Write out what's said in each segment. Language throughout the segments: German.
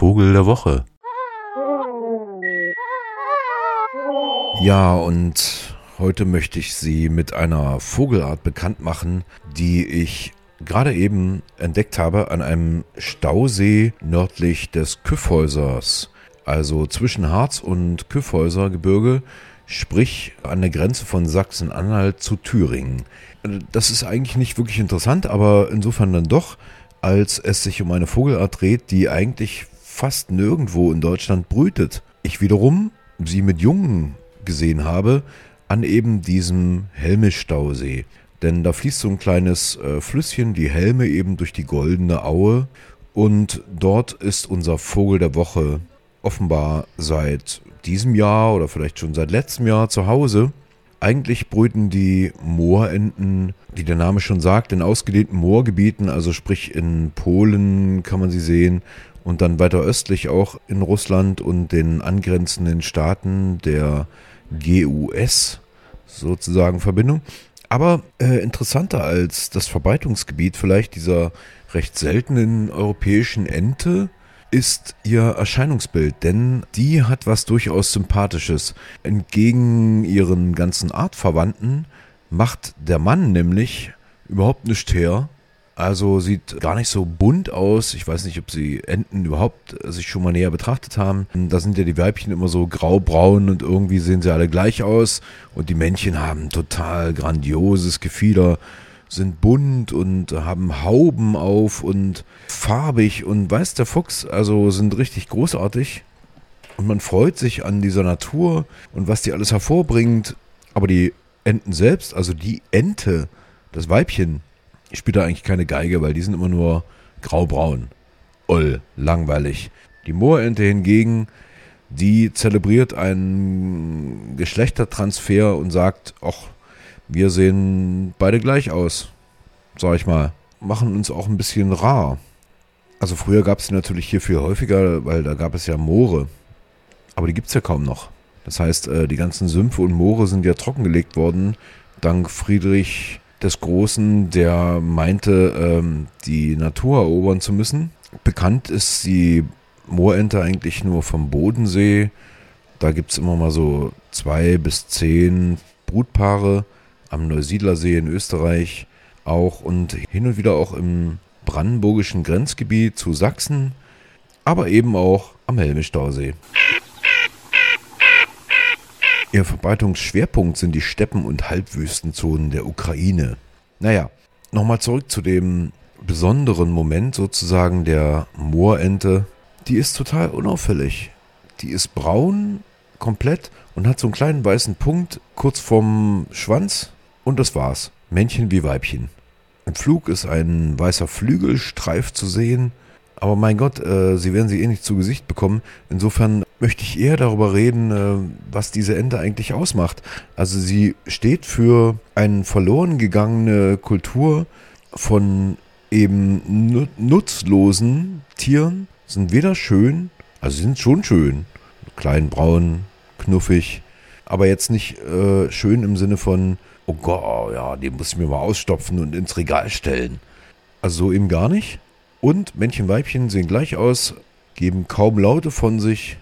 Vogel der Woche. Ja, und heute möchte ich Sie mit einer Vogelart bekannt machen, die ich gerade eben entdeckt habe an einem Stausee nördlich des Küffhäusers, also zwischen Harz und Küffhäuser Gebirge, sprich an der Grenze von Sachsen-Anhalt zu Thüringen. Das ist eigentlich nicht wirklich interessant, aber insofern dann doch, als es sich um eine Vogelart dreht, die eigentlich fast nirgendwo in Deutschland brütet. Ich wiederum sie mit Jungen gesehen habe an eben diesem Helmisch-Stausee. Denn da fließt so ein kleines äh, Flüsschen, die Helme eben durch die goldene Aue. Und dort ist unser Vogel der Woche offenbar seit diesem Jahr oder vielleicht schon seit letztem Jahr zu Hause. Eigentlich brüten die Moorenten, wie der Name schon sagt, in ausgedehnten Moorgebieten, also sprich in Polen kann man sie sehen und dann weiter östlich auch in Russland und den angrenzenden Staaten der GUS sozusagen Verbindung. Aber äh, interessanter als das Verbreitungsgebiet vielleicht dieser recht seltenen europäischen Ente ist ihr Erscheinungsbild, denn die hat was durchaus Sympathisches. Entgegen ihren ganzen Artverwandten macht der Mann nämlich überhaupt nichts her. Also sieht gar nicht so bunt aus. Ich weiß nicht, ob sie Enten überhaupt sich schon mal näher betrachtet haben. Da sind ja die Weibchen immer so graubraun und irgendwie sehen sie alle gleich aus. Und die Männchen haben total grandioses Gefieder sind bunt und haben Hauben auf und farbig und weiß der Fuchs, also sind richtig großartig. Und man freut sich an dieser Natur und was die alles hervorbringt. Aber die Enten selbst, also die Ente, das Weibchen, spielt da eigentlich keine Geige, weil die sind immer nur graubraun. Oll, langweilig. Die Moorente hingegen, die zelebriert einen Geschlechtertransfer und sagt, ach, wir sehen beide gleich aus, sag ich mal. Machen uns auch ein bisschen rar. Also früher gab es die natürlich hier viel häufiger, weil da gab es ja Moore. Aber die gibt es ja kaum noch. Das heißt, äh, die ganzen Sümpfe und Moore sind ja trockengelegt worden, dank Friedrich des Großen, der meinte, ähm, die Natur erobern zu müssen. Bekannt ist die Moorente eigentlich nur vom Bodensee. Da gibt es immer mal so zwei bis zehn Brutpaare am Neusiedlersee in Österreich auch und hin und wieder auch im brandenburgischen Grenzgebiet zu Sachsen, aber eben auch am Helmischstausee. Ihr Verbreitungsschwerpunkt sind die Steppen- und Halbwüstenzonen der Ukraine. Naja, nochmal zurück zu dem besonderen Moment sozusagen der Moorente. Die ist total unauffällig. Die ist braun komplett und hat so einen kleinen weißen Punkt kurz vorm Schwanz und das war's. Männchen wie Weibchen. Im Flug ist ein weißer Flügelstreif zu sehen. Aber mein Gott, äh, sie werden sie eh nicht zu Gesicht bekommen. Insofern möchte ich eher darüber reden, äh, was diese Ente eigentlich ausmacht. Also sie steht für eine verloren gegangene Kultur von eben nutzlosen Tieren. Sind weder schön, also sie sind schon schön. Klein, braun, knuffig. Aber jetzt nicht äh, schön im Sinne von oh Gott, ja, den muss ich mir mal ausstopfen und ins Regal stellen. Also so eben gar nicht. Und Männchen, Weibchen sehen gleich aus, geben kaum Laute von sich,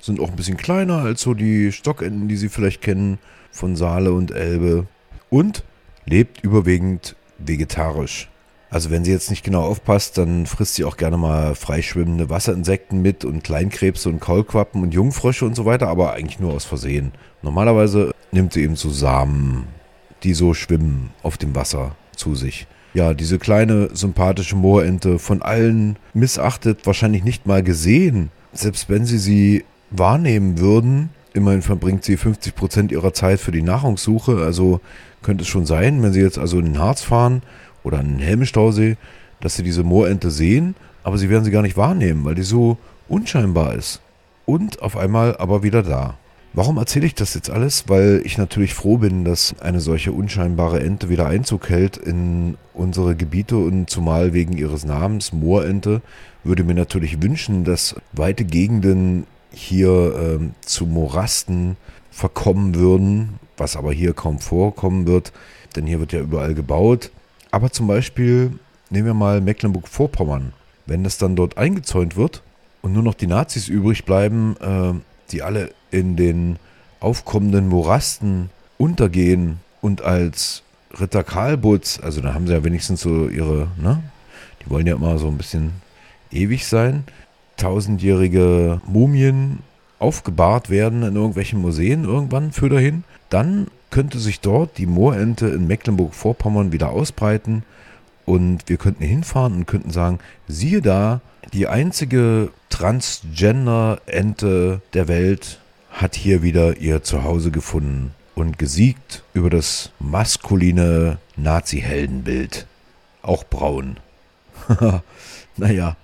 sind auch ein bisschen kleiner als so die Stockenten, die Sie vielleicht kennen von Saale und Elbe. Und lebt überwiegend vegetarisch. Also wenn sie jetzt nicht genau aufpasst, dann frisst sie auch gerne mal freischwimmende Wasserinsekten mit und Kleinkrebse und Kaulquappen und Jungfrösche und so weiter, aber eigentlich nur aus Versehen. Normalerweise nimmt sie eben so Samen, die so schwimmen auf dem Wasser zu sich. Ja, diese kleine sympathische Moorente, von allen missachtet, wahrscheinlich nicht mal gesehen. Selbst wenn sie sie wahrnehmen würden, immerhin verbringt sie 50 Prozent ihrer Zeit für die Nahrungssuche. Also könnte es schon sein, wenn sie jetzt also in den Harz fahren oder in den Helmstausee, dass sie diese Moorente sehen, aber sie werden sie gar nicht wahrnehmen, weil die so unscheinbar ist. Und auf einmal aber wieder da. Warum erzähle ich das jetzt alles? Weil ich natürlich froh bin, dass eine solche unscheinbare Ente wieder Einzug hält in unsere Gebiete und zumal wegen ihres Namens Moorente würde mir natürlich wünschen, dass weite Gegenden hier ähm, zu Morasten verkommen würden, was aber hier kaum vorkommen wird, denn hier wird ja überall gebaut. Aber zum Beispiel nehmen wir mal Mecklenburg-Vorpommern. Wenn das dann dort eingezäunt wird, und nur noch die Nazis übrig bleiben, äh, die alle in den aufkommenden Morasten untergehen und als Ritter Karlbutz, also da haben sie ja wenigstens so ihre, ne? Die wollen ja immer so ein bisschen ewig sein. Tausendjährige Mumien aufgebahrt werden in irgendwelchen Museen irgendwann für dahin. Dann könnte sich dort die Moorente in Mecklenburg-Vorpommern wieder ausbreiten und wir könnten hinfahren und könnten sagen, siehe da, die einzige Transgender-Ente der Welt hat hier wieder ihr Zuhause gefunden und gesiegt über das maskuline Nazi-Heldenbild. Auch braun. naja,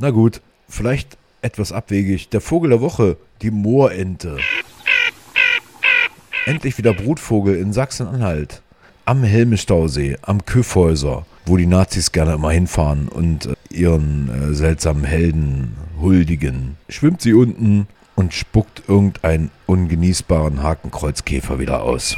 na gut, vielleicht etwas abwegig. Der Vogel der Woche, die Moorente. Endlich wieder Brutvogel in Sachsen-Anhalt. Am Helmestausee, am Küffhäuser wo die Nazis gerne immer hinfahren und äh, ihren äh, seltsamen Helden huldigen, schwimmt sie unten und spuckt irgendeinen ungenießbaren Hakenkreuzkäfer wieder aus.